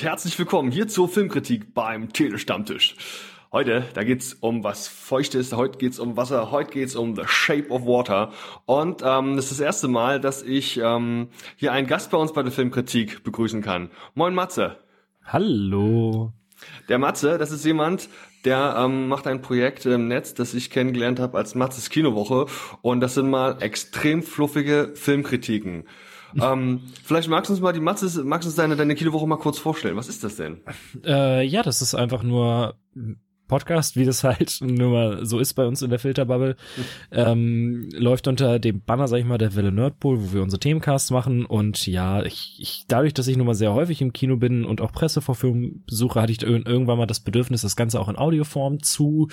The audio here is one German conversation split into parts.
und herzlich willkommen hier zur Filmkritik beim Telestammtisch. Heute, da geht's um was Feuchtes, heute geht's um Wasser, heute geht's um The Shape of Water. Und ähm, das ist das erste Mal, dass ich ähm, hier einen Gast bei uns bei der Filmkritik begrüßen kann. Moin Matze. Hallo. Der Matze, das ist jemand, der ähm, macht ein Projekt im Netz, das ich kennengelernt habe als Matzes Kinowoche. Und das sind mal extrem fluffige Filmkritiken. Ähm, vielleicht magst du uns mal die Matze, magst du uns deine, deine Kinowoche mal kurz vorstellen. Was ist das denn? Äh, ja, das ist einfach nur Podcast, wie das halt nur mal so ist bei uns in der Filterbubble, ähm, läuft unter dem Banner, sag ich mal, der Welle Nerdpool, wo wir unsere Themencasts machen. Und ja, ich, ich dadurch, dass ich nun mal sehr häufig im Kino bin und auch Pressevorführungen besuche, hatte ich irgendwann mal das Bedürfnis, das Ganze auch in Audioform zu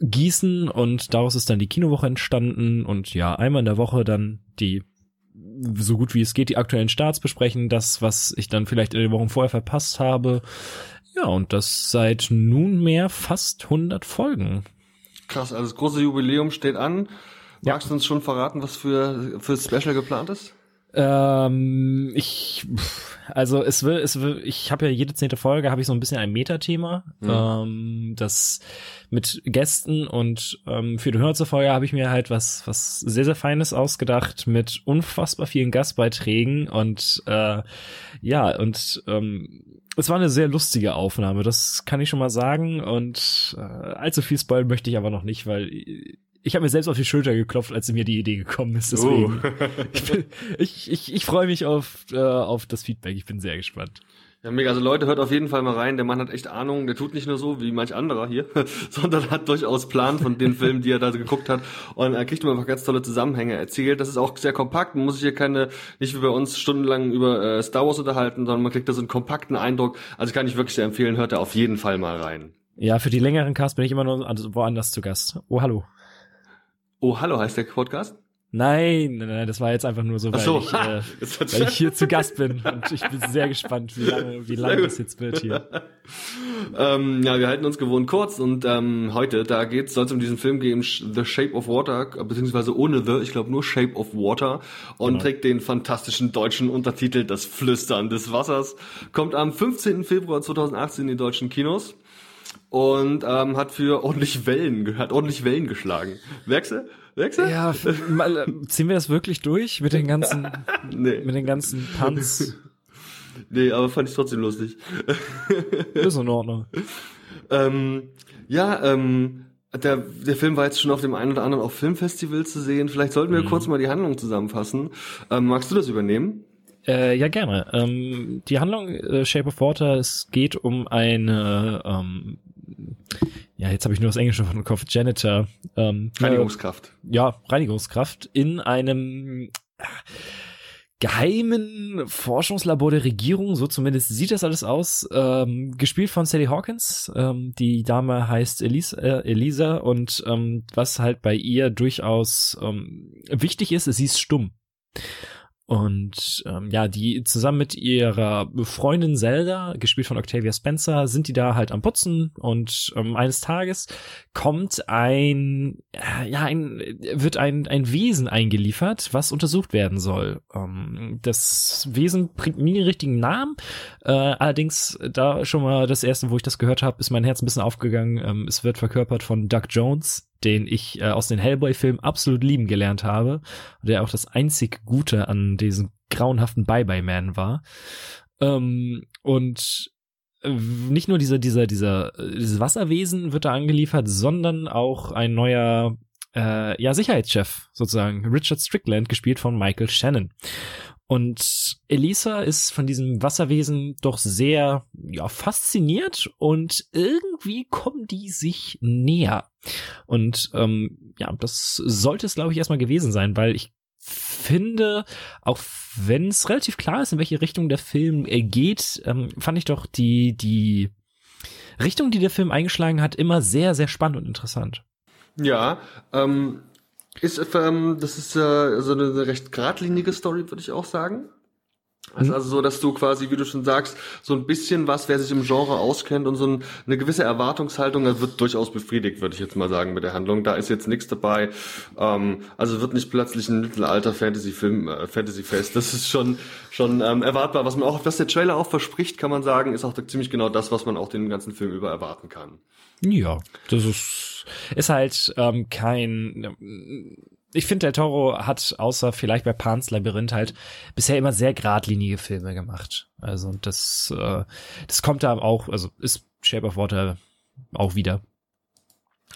gießen und daraus ist dann die Kinowoche entstanden und ja, einmal in der Woche dann die so gut wie es geht die aktuellen Starts besprechen, das, was ich dann vielleicht in den Wochen vorher verpasst habe. Ja, und das seit nunmehr fast 100 Folgen. Krass, also das große Jubiläum steht an. Magst du uns schon verraten, was für, für Special geplant ist? Ähm, ich, also es will, es will, ich habe ja jede zehnte Folge habe ich so ein bisschen ein Metathema, mhm. ähm, das mit Gästen und ähm, für die hundertste Folge habe ich mir halt was, was sehr sehr Feines ausgedacht mit unfassbar vielen Gastbeiträgen und äh, ja und ähm, es war eine sehr lustige Aufnahme, das kann ich schon mal sagen. Und äh, allzu viel spoilen möchte ich aber noch nicht, weil ich habe mir selbst auf die Schulter geklopft, als mir die Idee gekommen ist. Deswegen, uh. ich, bin, ich, ich, ich freue mich auf, äh, auf das Feedback. Ich bin sehr gespannt. Ja, mega. Also Leute, hört auf jeden Fall mal rein. Der Mann hat echt Ahnung. Der tut nicht nur so wie manch anderer hier, sondern hat durchaus Plan von den Filmen, die er da geguckt hat. Und er kriegt immer einfach ganz tolle Zusammenhänge erzählt. Das ist auch sehr kompakt. Man muss sich hier keine, nicht wie bei uns stundenlang über äh, Star Wars unterhalten, sondern man kriegt da so einen kompakten Eindruck. Also kann ich wirklich sehr empfehlen. Hört da auf jeden Fall mal rein. Ja, für die längeren Casts bin ich immer nur woanders zu Gast. Oh, hallo. Oh, hallo heißt der Podcast? Nein, nein, nein, das war jetzt einfach nur so, weil, so. ich, äh, weil ich hier zu Gast bin und ich bin sehr gespannt, wie lange, wie lange das jetzt wird hier. ähm, ja, wir halten uns gewohnt kurz und ähm, heute, da geht's, soll es um diesen Film gehen, The Shape of Water, beziehungsweise ohne The, ich glaube nur Shape of Water und genau. trägt den fantastischen deutschen Untertitel Das Flüstern des Wassers. Kommt am 15. Februar 2018 in die deutschen Kinos und ähm, hat für ordentlich Wellen, hat ordentlich Wellen geschlagen. Merkst du? Wechsel? Ja, mal, äh, ziehen wir das wirklich durch mit den ganzen, nee. mit den ganzen Punts? Nee, aber fand ich trotzdem lustig. Ist in Ordnung. ähm, ja, ähm, der, der Film war jetzt schon auf dem einen oder anderen auch Filmfestival zu sehen. Vielleicht sollten wir mhm. kurz mal die Handlung zusammenfassen. Ähm, magst du das übernehmen? Äh, ja, gerne. Ähm, die Handlung äh, Shape of Water, es geht um eine ähm, ja, jetzt habe ich nur das Englische von Kopf, Janitor. Ähm, Reinigungskraft. Äh, ja, Reinigungskraft in einem äh, geheimen Forschungslabor der Regierung, so zumindest sieht das alles aus, ähm, gespielt von Sally Hawkins. Ähm, die Dame heißt Elisa, äh, Elisa und ähm, was halt bei ihr durchaus ähm, wichtig ist, sie ist stumm. Und ähm, ja, die zusammen mit ihrer Freundin Zelda, gespielt von Octavia Spencer, sind die da halt am Putzen und ähm, eines Tages kommt ein, äh, ja, ein, wird ein, ein Wesen eingeliefert, was untersucht werden soll. Ähm, das Wesen bringt nie den richtigen Namen, äh, allerdings da schon mal das erste, wo ich das gehört habe, ist mein Herz ein bisschen aufgegangen. Ähm, es wird verkörpert von Doug Jones, den ich äh, aus den Hellboy-Filmen absolut lieben gelernt habe, der auch das einzig Gute an diesem grauenhaften Bye-Bye-Man war. Ähm, und äh, nicht nur dieser, dieser, dieser, dieses Wasserwesen wird da angeliefert, sondern auch ein neuer, äh, ja, Sicherheitschef sozusagen, Richard Strickland, gespielt von Michael Shannon. Und Elisa ist von diesem Wasserwesen doch sehr ja, fasziniert und irgendwie kommen die sich näher. Und ähm, ja, das sollte es, glaube ich, erstmal gewesen sein, weil ich finde, auch wenn es relativ klar ist, in welche Richtung der Film geht, ähm, fand ich doch die, die Richtung, die der Film eingeschlagen hat, immer sehr, sehr spannend und interessant. Ja, ähm, ist, ähm, das ist äh, so eine recht geradlinige Story, würde ich auch sagen. Also, also so, dass du quasi, wie du schon sagst, so ein bisschen was, wer sich im Genre auskennt und so ein, eine gewisse Erwartungshaltung, das wird durchaus befriedigt, würde ich jetzt mal sagen, mit der Handlung. Da ist jetzt nichts dabei. Ähm, also wird nicht plötzlich ein Mittelalter-Fantasy-Film, äh, Fantasy-Fest. Das ist schon schon ähm, erwartbar. Was man auch, was der Trailer auch verspricht, kann man sagen, ist auch ziemlich genau das, was man auch den ganzen Film über erwarten kann. Ja, das ist, ist halt ähm, kein ich finde, der Toro hat außer vielleicht bei Pan's Labyrinth halt bisher immer sehr geradlinige Filme gemacht. Also das, äh, das kommt da auch, also ist Shape of Water auch wieder.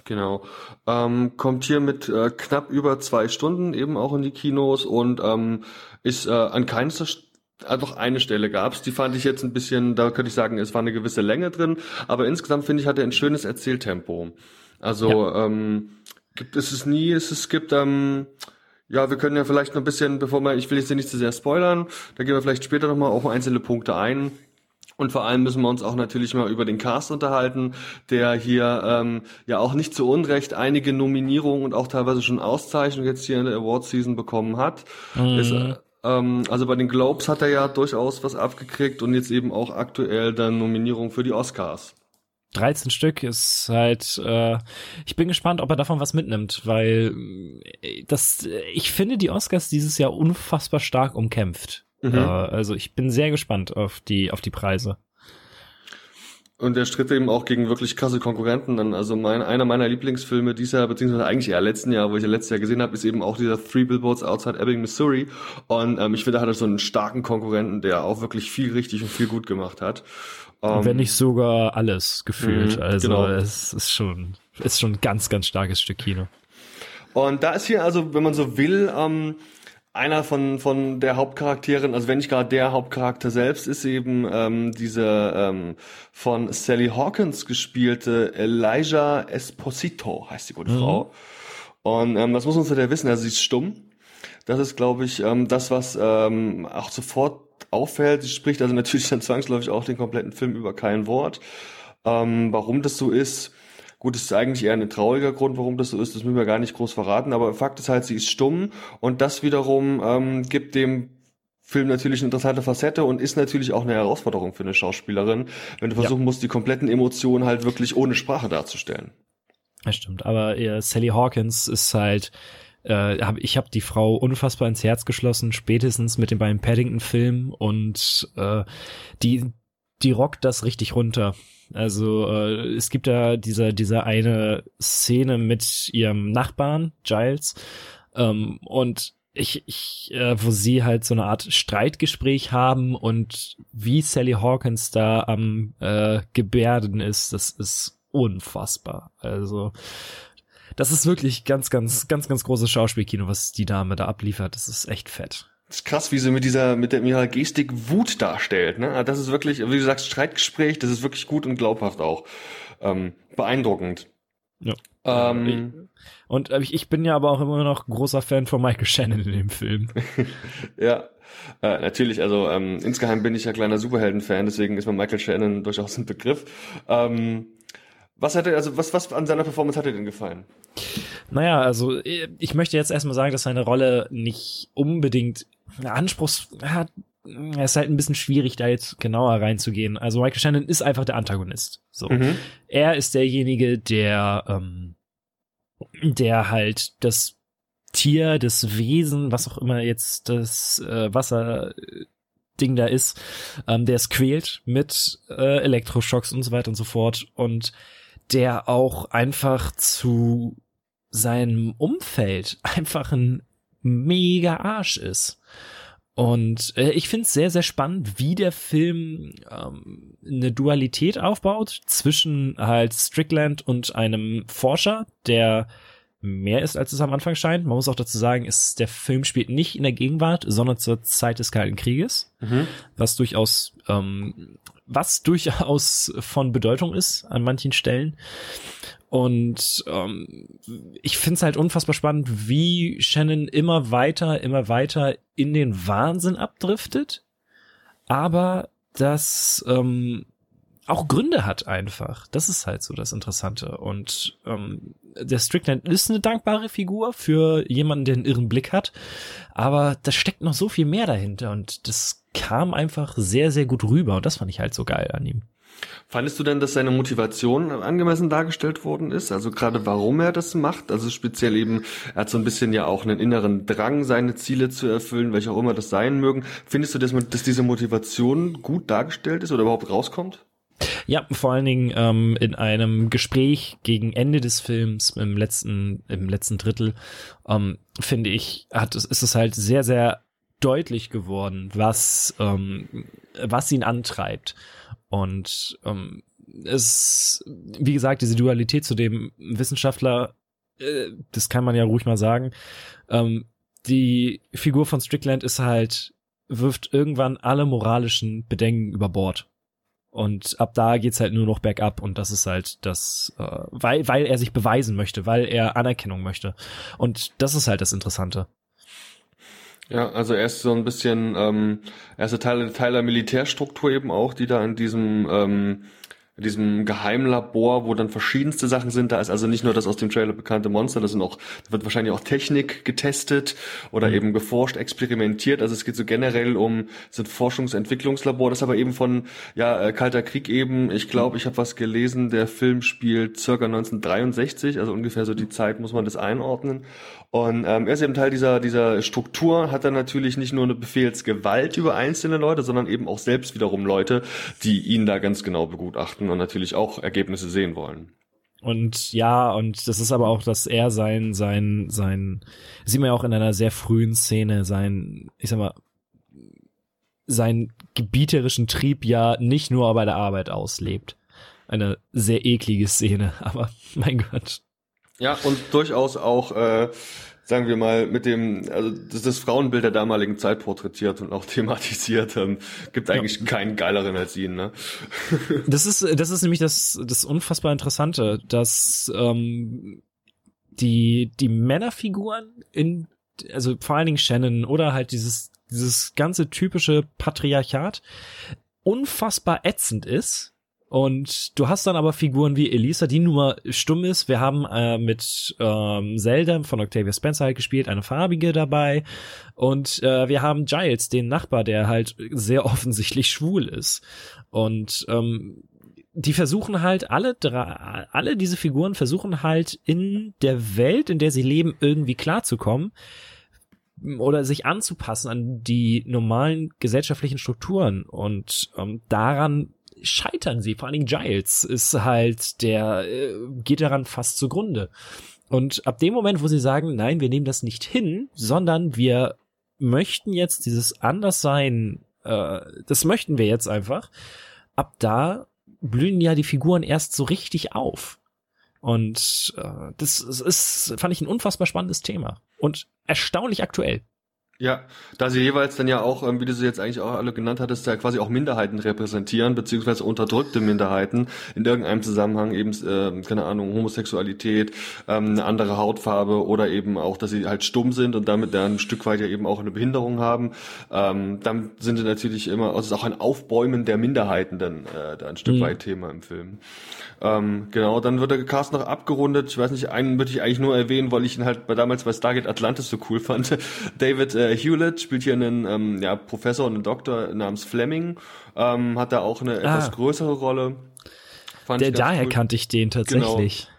Genau. Ähm, kommt hier mit äh, knapp über zwei Stunden eben auch in die Kinos und ähm, ist äh, an keiner einfach eine Stelle gab's, die fand ich jetzt ein bisschen, da könnte ich sagen, es war eine gewisse Länge drin, aber insgesamt finde ich, hat er ein schönes Erzähltempo. Also ja. ähm, gibt es es nie, es, es gibt, ähm, ja, wir können ja vielleicht noch ein bisschen, bevor wir, ich will jetzt hier nicht zu sehr spoilern, da gehen wir vielleicht später nochmal auf einzelne Punkte ein. Und vor allem müssen wir uns auch natürlich mal über den Cast unterhalten, der hier ähm, ja auch nicht zu Unrecht einige Nominierungen und auch teilweise schon Auszeichnungen jetzt hier in der Award Season bekommen hat. Mhm. Ist, ähm, also bei den Globes hat er ja durchaus was abgekriegt und jetzt eben auch aktuell dann Nominierung für die Oscars. 13 Stück ist halt, äh, ich bin gespannt, ob er davon was mitnimmt, weil äh, das, ich finde die Oscars dieses Jahr unfassbar stark umkämpft. Mhm. Äh, also ich bin sehr gespannt auf die, auf die Preise. Und er stritt eben auch gegen wirklich krasse Konkurrenten dann. Also mein, einer meiner Lieblingsfilme dieses Jahr, beziehungsweise eigentlich eher letzten Jahr, wo ich ja letztes Jahr gesehen habe, ist eben auch dieser Three Billboards Outside Ebbing, Missouri. Und ähm, ich finde, er hat so einen starken Konkurrenten, der auch wirklich viel richtig und viel gut gemacht hat. Um, Wenn ähm, nicht sogar alles gefühlt. Mh, also genau. es ist schon, ist schon ein ganz, ganz starkes Stück Kino. Und da ist hier also, wenn man so will, ähm, einer von, von der Hauptcharakteren, also wenn nicht gerade der Hauptcharakter selbst, ist eben ähm, diese ähm, von Sally Hawkins gespielte Elijah Esposito, heißt die gute mhm. Frau. Und ähm, was muss man zu der wissen? Also sie ist stumm. Das ist, glaube ich, ähm, das, was ähm, auch sofort auffällt. Sie spricht also natürlich dann zwangsläufig auch den kompletten Film über kein Wort. Ähm, warum das so ist, gut, das ist eigentlich eher ein trauriger Grund, warum das so ist, das müssen wir gar nicht groß verraten, aber Fakt ist halt, sie ist stumm und das wiederum ähm, gibt dem Film natürlich eine interessante Facette und ist natürlich auch eine Herausforderung für eine Schauspielerin, wenn du versuchen ja. musst, die kompletten Emotionen halt wirklich ohne Sprache darzustellen. Das stimmt, aber äh, Sally Hawkins ist halt äh, hab, ich habe die Frau unfassbar ins Herz geschlossen, spätestens mit den beiden Paddington-Filmen und äh, die, die rockt das richtig runter. Also äh, es gibt da diese, diese eine Szene mit ihrem Nachbarn, Giles, ähm, und ich, ich, äh, wo sie halt so eine Art Streitgespräch haben und wie Sally Hawkins da am äh, Gebärden ist, das ist unfassbar. Also das ist wirklich ganz, ganz, ganz, ganz großes Schauspielkino, was die Dame da abliefert. Das ist echt fett. Das ist krass, wie sie mit dieser, mit der, mit ihrer Gestik Wut darstellt, ne? Das ist wirklich, wie du sagst, Streitgespräch, das ist wirklich gut und glaubhaft auch. Ähm, beeindruckend. Ja. Ähm, und ich, ich bin ja aber auch immer noch großer Fan von Michael Shannon in dem Film. ja, äh, natürlich, also ähm, insgeheim bin ich ja kleiner Superhelden-Fan, deswegen ist mir Michael Shannon durchaus ein Begriff. Ähm, was hat er, also was, was an seiner Performance hat dir denn gefallen? Naja, also ich möchte jetzt erstmal sagen, dass seine Rolle nicht unbedingt Anspruchs hat. Es ist halt ein bisschen schwierig, da jetzt genauer reinzugehen. Also Michael Shannon ist einfach der Antagonist. So, mhm. er ist derjenige, der, ähm, der halt das Tier, das Wesen, was auch immer jetzt das äh, Wasser Ding da ist, ähm, der es quält mit äh, Elektroschocks und so weiter und so fort und der auch einfach zu seinem Umfeld einfach ein mega Arsch ist. Und äh, ich finde es sehr, sehr spannend, wie der Film ähm, eine Dualität aufbaut zwischen halt Strickland und einem Forscher, der mehr ist, als es am Anfang scheint. Man muss auch dazu sagen, ist, der Film spielt nicht in der Gegenwart, sondern zur Zeit des Kalten Krieges, mhm. was durchaus ähm, was durchaus von Bedeutung ist an manchen Stellen. Und ähm, ich finde es halt unfassbar spannend, wie Shannon immer weiter, immer weiter in den Wahnsinn abdriftet, aber das ähm, auch Gründe hat einfach. Das ist halt so das Interessante. Und ähm, der Strickland ist eine dankbare Figur für jemanden, der einen irren Blick hat, aber da steckt noch so viel mehr dahinter und das kam einfach sehr, sehr gut rüber und das fand ich halt so geil an ihm. Fandest du denn, dass seine Motivation angemessen dargestellt worden ist? Also gerade warum er das macht? Also speziell eben, er hat so ein bisschen ja auch einen inneren Drang, seine Ziele zu erfüllen, welche auch immer das sein mögen. Findest du, dass, man, dass diese Motivation gut dargestellt ist oder überhaupt rauskommt? Ja, vor allen Dingen ähm, in einem Gespräch gegen Ende des Films im letzten im letzten Drittel ähm, finde ich hat es ist es halt sehr sehr deutlich geworden, was ähm, was ihn antreibt und ähm, es, wie gesagt, diese Dualität zu dem Wissenschaftler, äh, das kann man ja ruhig mal sagen. Ähm, die Figur von Strickland ist halt, wirft irgendwann alle moralischen Bedenken über Bord. Und ab da geht's halt nur noch bergab und das ist halt das, äh, weil, weil er sich beweisen möchte, weil er Anerkennung möchte. Und das ist halt das Interessante. Ja, also er ist so ein bisschen, ähm, er ist Teil, Teil der Militärstruktur eben auch, die da in diesem ähm, in diesem Geheimlabor, wo dann verschiedenste Sachen sind. Da ist also nicht nur das aus dem Trailer bekannte Monster, das sind auch, da wird wahrscheinlich auch Technik getestet oder mhm. eben geforscht, experimentiert. Also es geht so generell um ein Forschungsentwicklungslabor, das aber eben von ja äh, Kalter Krieg eben. Ich glaube, ich habe was gelesen. Der Film spielt circa 1963, also ungefähr so die Zeit muss man das einordnen. Und ähm, er ist eben Teil dieser, dieser Struktur, hat dann natürlich nicht nur eine Befehlsgewalt über einzelne Leute, sondern eben auch selbst wiederum Leute, die ihn da ganz genau begutachten und natürlich auch Ergebnisse sehen wollen. Und ja, und das ist aber auch, dass er sein, sein, sein, sieht man ja auch in einer sehr frühen Szene, sein, ich sag mal, seinen gebieterischen Trieb ja nicht nur bei der Arbeit auslebt. Eine sehr eklige Szene, aber mein Gott. Ja, und durchaus auch, äh, sagen wir mal, mit dem, also das, das Frauenbild der damaligen Zeit porträtiert und auch thematisiert. Ähm, gibt eigentlich ja. keinen geileren als ihn, ne? das ist, das ist nämlich das, das unfassbar Interessante, dass ähm, die, die Männerfiguren in, also vor allen Dingen Shannon oder halt dieses, dieses ganze typische Patriarchat unfassbar ätzend ist und du hast dann aber Figuren wie Elisa, die nur stumm ist. Wir haben äh, mit ähm, Zelda von Octavia Spencer halt gespielt, eine farbige dabei. Und äh, wir haben Giles, den Nachbar, der halt sehr offensichtlich schwul ist. Und ähm, die versuchen halt alle drei, alle diese Figuren versuchen halt in der Welt, in der sie leben, irgendwie klarzukommen oder sich anzupassen an die normalen gesellschaftlichen Strukturen und ähm, daran scheitern sie. Vor allen Dingen Giles ist halt, der äh, geht daran fast zugrunde. Und ab dem Moment, wo sie sagen, nein, wir nehmen das nicht hin, sondern wir möchten jetzt dieses Anderssein, äh, das möchten wir jetzt einfach, ab da blühen ja die Figuren erst so richtig auf. Und äh, das ist, fand ich ein unfassbar spannendes Thema und erstaunlich aktuell. Ja, da sie jeweils dann ja auch, ähm, wie du sie jetzt eigentlich auch alle genannt hattest, ja quasi auch Minderheiten repräsentieren, beziehungsweise unterdrückte Minderheiten in irgendeinem Zusammenhang, eben, äh, keine Ahnung, Homosexualität, ähm, eine andere Hautfarbe oder eben auch, dass sie halt stumm sind und damit dann ein Stück weit ja eben auch eine Behinderung haben. Ähm, dann sind sie natürlich immer, also es ist auch ein Aufbäumen der Minderheiten dann äh, da ein Stück mhm. weit Thema im Film. Ähm, genau, dann wird der Cast noch abgerundet. Ich weiß nicht, einen würde ich eigentlich nur erwähnen, weil ich ihn halt bei damals bei Stargate Atlantis so cool fand. David äh, Hewlett spielt hier einen ähm, ja, Professor und einen Doktor namens Fleming. Ähm, hat da auch eine ah. etwas größere Rolle. Fand der, daher cool. kannte ich den tatsächlich. Genau.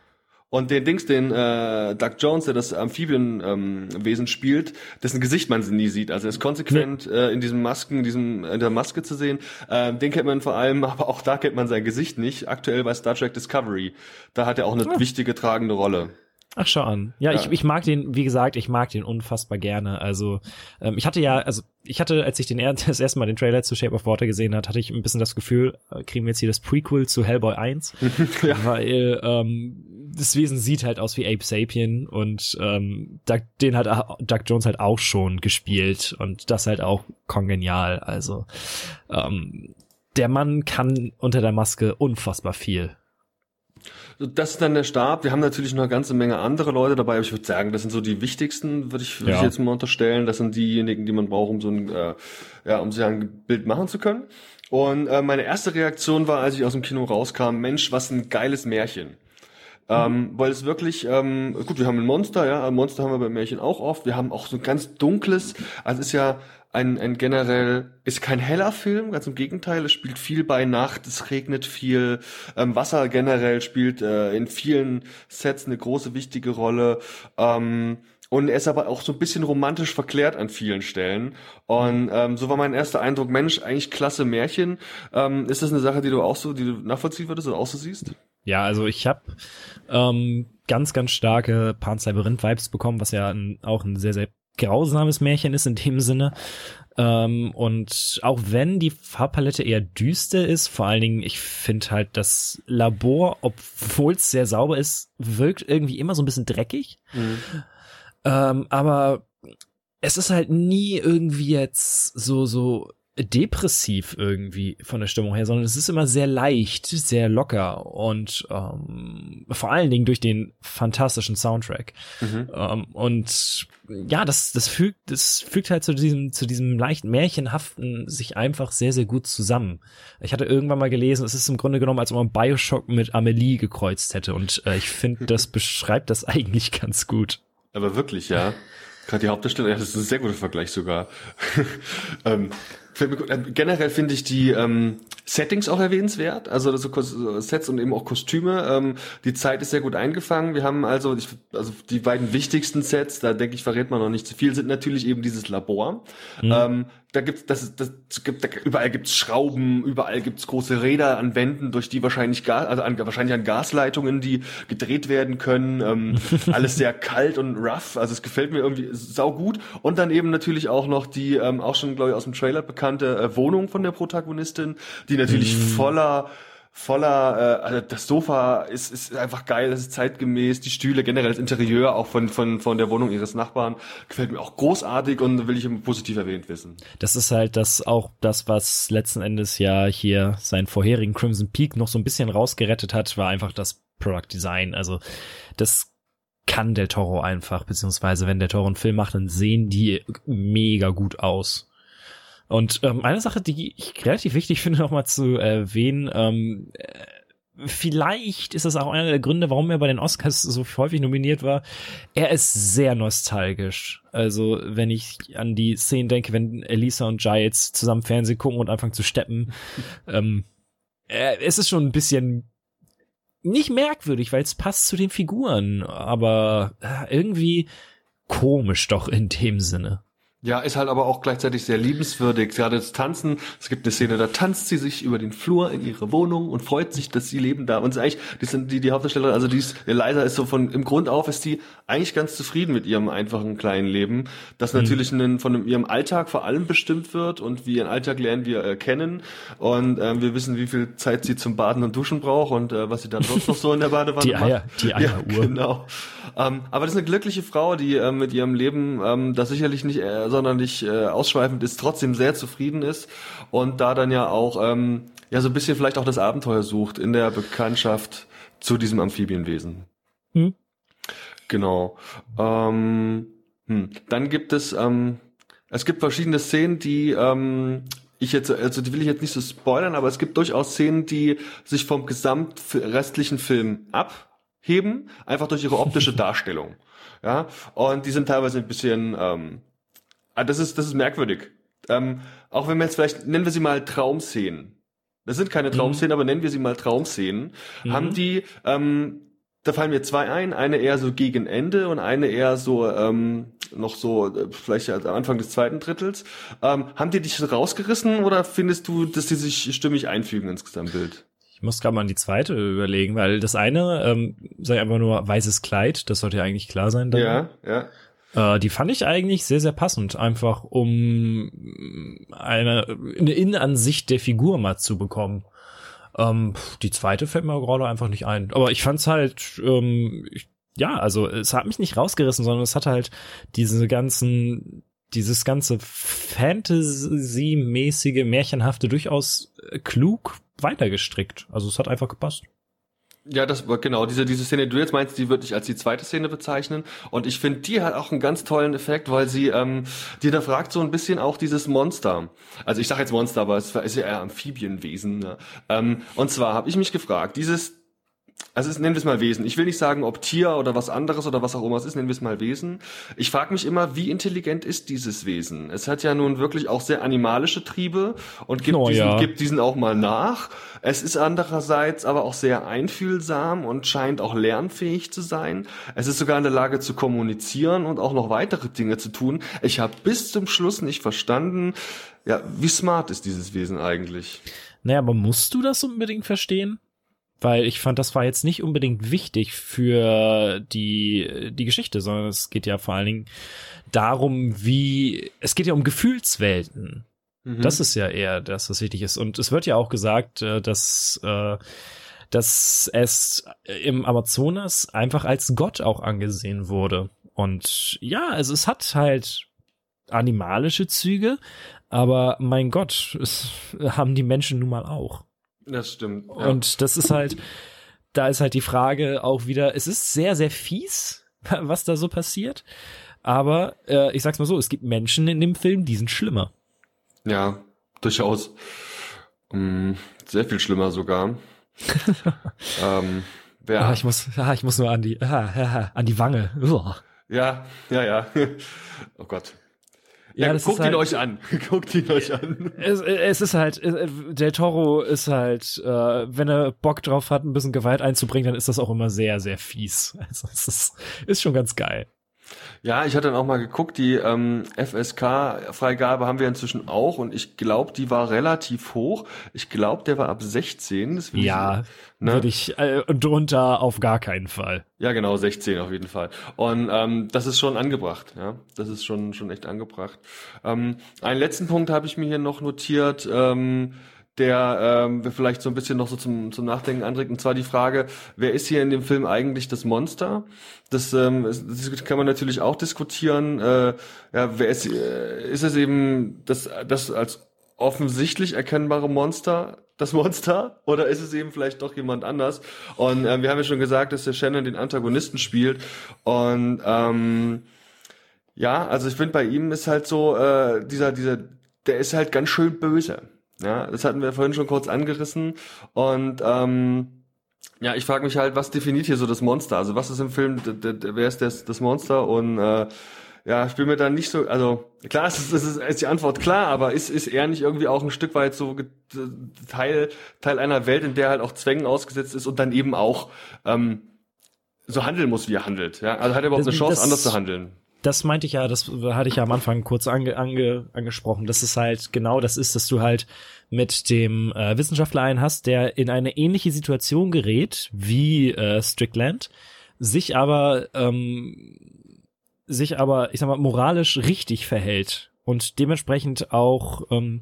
Und den Dings, den äh, Doug Jones, der das Amphibienwesen ähm, spielt, dessen Gesicht man nie sieht. Also er ist konsequent nee. äh, in diesem Masken, diesem in der Maske zu sehen. Äh, den kennt man vor allem, aber auch da kennt man sein Gesicht nicht. Aktuell bei Star Trek Discovery. Da hat er auch eine ah. wichtige tragende Rolle. Ach, schau an. Ja, ja, Ich, ich mag den, wie gesagt, ich mag den unfassbar gerne. Also, ähm, ich hatte ja, also ich hatte, als ich den das erste Mal den Trailer zu Shape of Water gesehen hat, hatte ich ein bisschen das Gefühl, äh, kriegen wir jetzt hier das Prequel zu Hellboy 1. ja. Weil ähm, das Wesen sieht halt aus wie Ape Sapien und ähm, Doug, den hat Doug Jones halt auch schon gespielt und das halt auch kongenial. Also ähm, der Mann kann unter der Maske unfassbar viel. Das ist dann der Stab. Wir haben natürlich noch eine ganze Menge andere Leute dabei, aber ich würde sagen, das sind so die wichtigsten, würde ich, würd ja. ich jetzt mal unterstellen. Das sind diejenigen, die man braucht, um so ein, äh, ja, um sich ein Bild machen zu können. Und äh, meine erste Reaktion war, als ich aus dem Kino rauskam, Mensch, was ein geiles Märchen. Ähm, weil es wirklich, ähm, gut, wir haben ein Monster, ja, ein Monster haben wir bei Märchen auch oft. Wir haben auch so ein ganz dunkles, also es ist ja ein, ein generell, ist kein heller Film, ganz im Gegenteil, es spielt viel bei Nacht, es regnet viel, ähm, Wasser generell spielt äh, in vielen Sets eine große, wichtige Rolle. Ähm, und er ist aber auch so ein bisschen romantisch verklärt an vielen Stellen. Und ähm, so war mein erster Eindruck, Mensch, eigentlich klasse Märchen. Ähm, ist das eine Sache, die du auch so, die du nachvollziehen würdest oder auch so siehst? Ja, also ich habe ähm, ganz, ganz starke Pan's Labyrinth-Vibes bekommen, was ja ein, auch ein sehr, sehr grausames Märchen ist in dem Sinne. Ähm, und auch wenn die Farbpalette eher düster ist, vor allen Dingen, ich finde halt das Labor, obwohl es sehr sauber ist, wirkt irgendwie immer so ein bisschen dreckig. Mhm. Ähm, aber es ist halt nie irgendwie jetzt so, so depressiv irgendwie von der Stimmung her, sondern es ist immer sehr leicht, sehr locker und ähm, vor allen Dingen durch den fantastischen Soundtrack. Mhm. Ähm, und ja, das, das fügt, das fügt halt zu diesem, zu diesem leicht märchenhaften sich einfach sehr, sehr gut zusammen. Ich hatte irgendwann mal gelesen, es ist im Grunde genommen, als ob man Bioshock mit Amelie gekreuzt hätte und äh, ich finde, das beschreibt das eigentlich ganz gut. Aber wirklich, ja. Gerade die Hauptdarsteller, ja, das ist ein sehr guter Vergleich sogar. ähm, generell finde ich die ähm, Settings auch erwähnenswert, also so Sets und eben auch Kostüme. Ähm, die Zeit ist sehr gut eingefangen. Wir haben also, ich, also die beiden wichtigsten Sets, da denke ich, verrät man noch nicht zu viel, sind natürlich eben dieses Labor. Mhm. Ähm, da gibt's das, das gibt da, überall gibt's Schrauben, überall gibt's große Räder an Wänden, durch die wahrscheinlich Gas, also an, wahrscheinlich an Gasleitungen, die gedreht werden können. Ähm, alles sehr kalt und rough, also es gefällt mir irgendwie sau gut. Und dann eben natürlich auch noch die ähm, auch schon glaube ich aus dem Trailer bekannte äh, Wohnung von der Protagonistin, die natürlich mm. voller voller, äh, also das Sofa ist, ist einfach geil, das ist zeitgemäß, die Stühle, generell das Interieur auch von, von, von der Wohnung ihres Nachbarn gefällt mir auch großartig und will ich immer positiv erwähnt wissen. Das ist halt das auch das, was letzten Endes ja hier seinen vorherigen Crimson Peak noch so ein bisschen rausgerettet hat, war einfach das Product Design. Also das kann Del Toro einfach, beziehungsweise wenn Del Toro einen Film macht, dann sehen die mega gut aus. Und ähm, eine Sache, die ich relativ wichtig finde, nochmal zu erwähnen, ähm, äh, vielleicht ist das auch einer der Gründe, warum er bei den Oscars so häufig nominiert war. Er ist sehr nostalgisch. Also, wenn ich an die Szenen denke, wenn Elisa und Jai jetzt zusammen Fernsehen gucken und anfangen zu steppen, ähm, äh, es ist schon ein bisschen nicht merkwürdig, weil es passt zu den Figuren, aber äh, irgendwie komisch doch in dem Sinne. Ja, ist halt aber auch gleichzeitig sehr liebenswürdig. Gerade das Tanzen, es gibt eine Szene, da tanzt sie sich über den Flur in ihre Wohnung und freut sich, dass sie leben da. Und sie eigentlich, die sind die, die Hauptdarstellerin, also die ist, Eliza ist so von, im Grund auf ist die eigentlich ganz zufrieden mit ihrem einfachen kleinen Leben, das mhm. natürlich in, von ihrem Alltag vor allem bestimmt wird und wie ihren Alltag lernen wir äh, kennen. Und ähm, wir wissen, wie viel Zeit sie zum Baden und Duschen braucht und äh, was sie dann sonst noch so in der Badewanne die Eier, macht. Die Eieruhr. Ja, genau. Ähm, aber das ist eine glückliche Frau, die äh, mit ihrem Leben ähm, das sicherlich nicht äh, sonderlich äh, ausschweifend ist, trotzdem sehr zufrieden ist und da dann ja auch ähm, ja so ein bisschen vielleicht auch das Abenteuer sucht in der Bekanntschaft zu diesem Amphibienwesen. Hm. Genau. Ähm, hm. Dann gibt es ähm, es gibt verschiedene Szenen, die ähm, ich jetzt, also die will ich jetzt nicht so spoilern, aber es gibt durchaus Szenen, die sich vom gesamt restlichen Film abheben, einfach durch ihre optische Darstellung. Ja, und die sind teilweise ein bisschen ähm, Ah, das ist, das ist merkwürdig. Ähm, auch wenn wir jetzt vielleicht, nennen wir sie mal Traumszenen. Das sind keine mhm. Traumszenen, mhm. aber nennen wir sie mal Traumszenen. Mhm. Haben die, ähm, da fallen mir zwei ein, eine eher so gegen Ende und eine eher so ähm, noch so äh, vielleicht am Anfang des zweiten Drittels. Ähm, haben die dich rausgerissen oder findest du, dass die sich stimmig einfügen ins Gesamtbild? Ich muss gerade mal an die zweite überlegen, weil das eine, ähm, sei einfach nur weißes Kleid, das sollte ja eigentlich klar sein. Dann. Ja, ja. Äh, die fand ich eigentlich sehr, sehr passend, einfach um eine, eine Innenansicht der Figur mal zu bekommen. Ähm, die zweite fällt mir gerade einfach nicht ein. Aber ich fand's halt, ähm, ich, ja, also es hat mich nicht rausgerissen, sondern es hat halt diese ganzen, dieses ganze Fantasy-mäßige, märchenhafte durchaus äh, klug weitergestrickt. Also es hat einfach gepasst. Ja, das war genau, diese, diese Szene, die du jetzt meinst, die würde ich als die zweite Szene bezeichnen. Und ich finde, die hat auch einen ganz tollen Effekt, weil sie, ähm, die da fragt so ein bisschen auch dieses Monster. Also ich sage jetzt Monster, aber es ist ja eher Amphibienwesen. Ne? Ähm, und zwar habe ich mich gefragt, dieses also es nennen wir es mal Wesen. Ich will nicht sagen, ob Tier oder was anderes oder was auch immer es ist, nennen wir es mal Wesen. Ich frage mich immer, wie intelligent ist dieses Wesen? Es hat ja nun wirklich auch sehr animalische Triebe und gibt, Oh, diesen, ja. gibt diesen auch mal nach. Es ist andererseits aber auch sehr einfühlsam und scheint auch lernfähig zu sein. Es ist sogar in der Lage zu kommunizieren und auch noch weitere Dinge zu tun. Ich habe bis zum Schluss nicht verstanden, ja, wie smart ist dieses Wesen eigentlich? Naja, aber musst du das unbedingt verstehen? Weil ich fand, das war jetzt nicht unbedingt wichtig für die, die Geschichte, sondern es geht ja vor allen Dingen darum, wie, es geht ja um Gefühlswelten. Mhm. Das ist ja eher das, was wichtig ist. Und es wird ja auch gesagt, äh, dass, äh, dass es im Amazonas einfach als Gott auch angesehen wurde. Und ja, also es hat halt animalische Züge, aber mein Gott, es haben die Menschen nun mal auch. Das stimmt. ja. Und das ist halt, da ist halt die Frage auch wieder, es ist sehr, sehr fies, was da so passiert. Aber äh, ich sag's mal so, es gibt Menschen in dem Film, die sind schlimmer. Ja, durchaus. Mm, sehr viel schlimmer sogar. ähm, wer, Ah, ich muss, ah, ich muss nur an die, ah, ah, an die Wange. Uah. ja, ja, ja. oh Gott. Ja, Ja, guckt ihn halt- euch an. guckt ihn euch an. Es, es ist halt, äh, Del Toro ist halt, äh, wenn er Bock drauf hat, ein bisschen Gewalt einzubringen, dann ist das auch immer sehr, sehr fies. Also es ist, ist schon ganz geil. Ja, ich hatte dann auch mal geguckt, die ähm, FSK-Freigabe haben wir inzwischen auch und ich glaube, die war relativ hoch. Ich glaube, der war ab 16. Das will ich- Ja, ne? würde ich, äh, drunter auf gar keinen Fall. Ja, genau, 16 auf jeden Fall. Und ähm, das ist schon angebracht, ja. Das ist schon, schon echt angebracht. Ähm, einen letzten Punkt habe ich mir hier noch notiert, ähm, der ähm, vielleicht so ein bisschen noch so zum, zum Nachdenken anregt, und zwar die Frage, wer ist hier in dem Film eigentlich das Monster? Das, ähm, das kann man natürlich auch diskutieren. Äh, ja, wer ist, äh, ist es eben das, das als offensichtlich erkennbare Monster, das Monster, oder ist es eben vielleicht doch jemand anders? Und ähm, wir haben ja schon gesagt, dass der Shannon den Antagonisten spielt und ähm, ja, also ich finde bei ihm ist halt so äh, dieser dieser der ist halt ganz schön böse. Ja, das hatten wir vorhin schon kurz angerissen und ähm, ja, ich frage mich halt, was definiert hier so das Monster? Also was ist im Film, wer ist das, das Monster? Und äh, ja, ich bin mir da nicht so, also klar, es ist, es ist, ist die Antwort klar, aber ist, ist er nicht irgendwie auch ein Stück weit so Teil, Teil einer Welt, in der halt auch Zwängen ausgesetzt ist und dann eben auch ähm, so handeln muss, wie er handelt. Ja? Also hat er überhaupt Das- eine Chance, das- anders zu handeln. Das meinte ich ja, das hatte ich ja am Anfang kurz ange, ange, angesprochen. Das ist halt genau das ist, dass du halt mit dem äh, Wissenschaftler einen hast, der in eine ähnliche Situation gerät wie äh, Strickland, sich aber ähm, sich aber, ich sag mal, moralisch richtig verhält und dementsprechend auch ähm,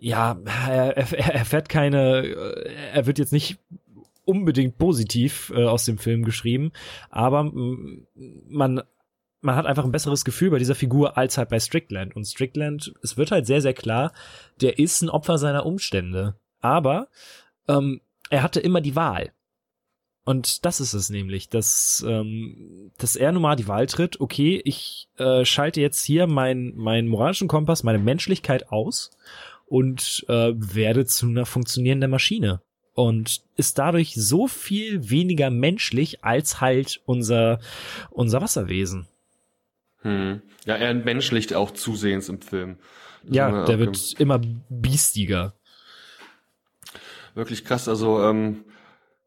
ja, er, er, er erfährt keine, äh, er wird jetzt nicht unbedingt positiv äh, aus dem Film geschrieben, aber mm, man man hat einfach ein besseres Gefühl bei dieser Figur als halt bei Strickland. Und Strickland, es wird halt sehr, sehr klar, der ist ein Opfer seiner Umstände. Aber ähm, er hatte immer die Wahl. Und das ist es nämlich, dass, ähm, dass er nun mal die Wahl tritt, okay, ich äh, schalte jetzt hier meinen meinen moralischen Kompass, meine Menschlichkeit aus und äh, werde zu einer funktionierenden Maschine. Und ist dadurch so viel weniger menschlich als halt unser, unser Wasserwesen. Hm. Ja, er entmenschlicht auch zusehends im Film. Das Ja, der wird immer biestiger. wirklich krass. Also ähm,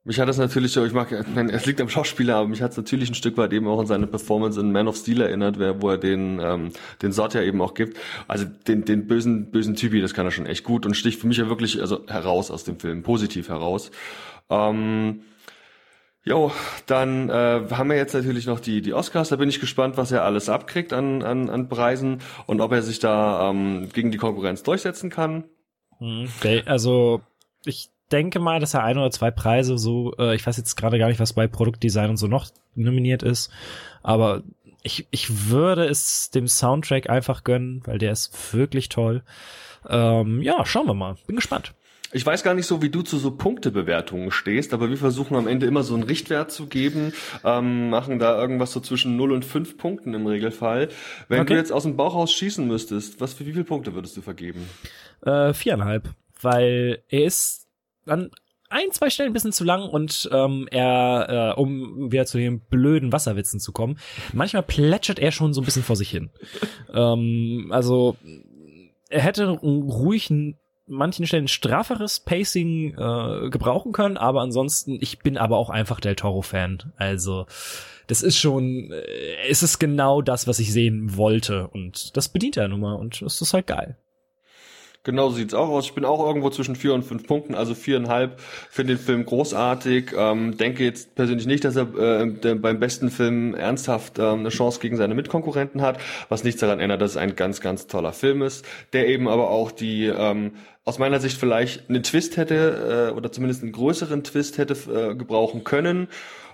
mich hat das natürlich, so, ich mag, es liegt am Schauspieler, aber mich hat es natürlich ein Stück weit eben auch an seine Performance in Man of Steel erinnert, wo er den ähm, den Sort ja eben auch gibt. Also den den bösen bösen Typi, das kann er schon echt gut und sticht für mich ja wirklich also heraus aus dem Film, positiv heraus. Ähm, Jo, dann äh, haben wir jetzt natürlich noch die, die Oscars. Da bin ich gespannt, was er alles abkriegt an, an, an Preisen und ob er sich da ähm, gegen die Konkurrenz durchsetzen kann. Hm, Okay, also ich denke mal, dass er ein oder zwei Preise so, äh, ich weiß jetzt gerade gar nicht, was bei Produktdesign und so noch nominiert ist, aber ich, ich würde es dem Soundtrack einfach gönnen, weil der ist wirklich toll. Ähm, ja, schauen wir mal. Bin gespannt. Ich weiß gar nicht so, wie du zu so Punktebewertungen stehst, aber wir versuchen am Ende immer so einen Richtwert zu geben, ähm, machen da irgendwas so zwischen 0 und 5 Punkten im Regelfall. Wenn Okay. du jetzt aus dem Bauch raus schießen müsstest, was für wie viele Punkte würdest du vergeben? Äh, viereinhalb, weil er ist an ein, zwei Stellen ein bisschen zu lang und ähm, er, äh, um wieder zu den blöden Wasserwitzen zu kommen, manchmal plätschert er schon so ein bisschen vor sich hin. ähm, also er hätte ruhig ein manchen Stellen strafferes Pacing äh, gebrauchen können, aber ansonsten, ich bin aber auch einfach Del Toro-Fan. Also, das ist schon, äh, es ist genau das, was ich sehen wollte und das bedient er nun mal und das ist halt geil. Genau so sieht's auch aus. Ich bin auch irgendwo zwischen vier und fünf Punkten, also viereinhalb. Finde den Film großartig. Ähm, denke jetzt persönlich nicht, dass er äh, beim besten Film ernsthaft ähm, eine Chance gegen seine Mitkonkurrenten hat, was nichts daran ändert, dass es ein ganz, ganz toller Film ist, der eben aber auch die ähm, aus meiner Sicht vielleicht einen Twist hätte äh, oder zumindest einen größeren Twist hätte äh, gebrauchen können.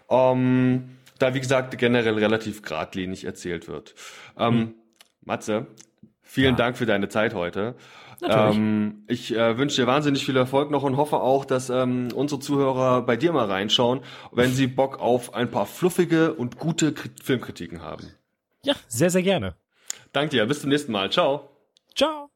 Ähm, da wie gesagt generell relativ geradlinig erzählt wird. Ähm, hm. Matze, vielen ja. Dank für deine Zeit heute. Ähm, ich äh, wünsche dir wahnsinnig viel Erfolg noch und hoffe auch, dass ähm, unsere Zuhörer bei dir mal reinschauen, wenn sie Bock auf ein paar fluffige und gute K Filmkritiken haben. Ja, sehr, sehr gerne. Danke dir. Bis zum nächsten Mal. Ciao. Ciao.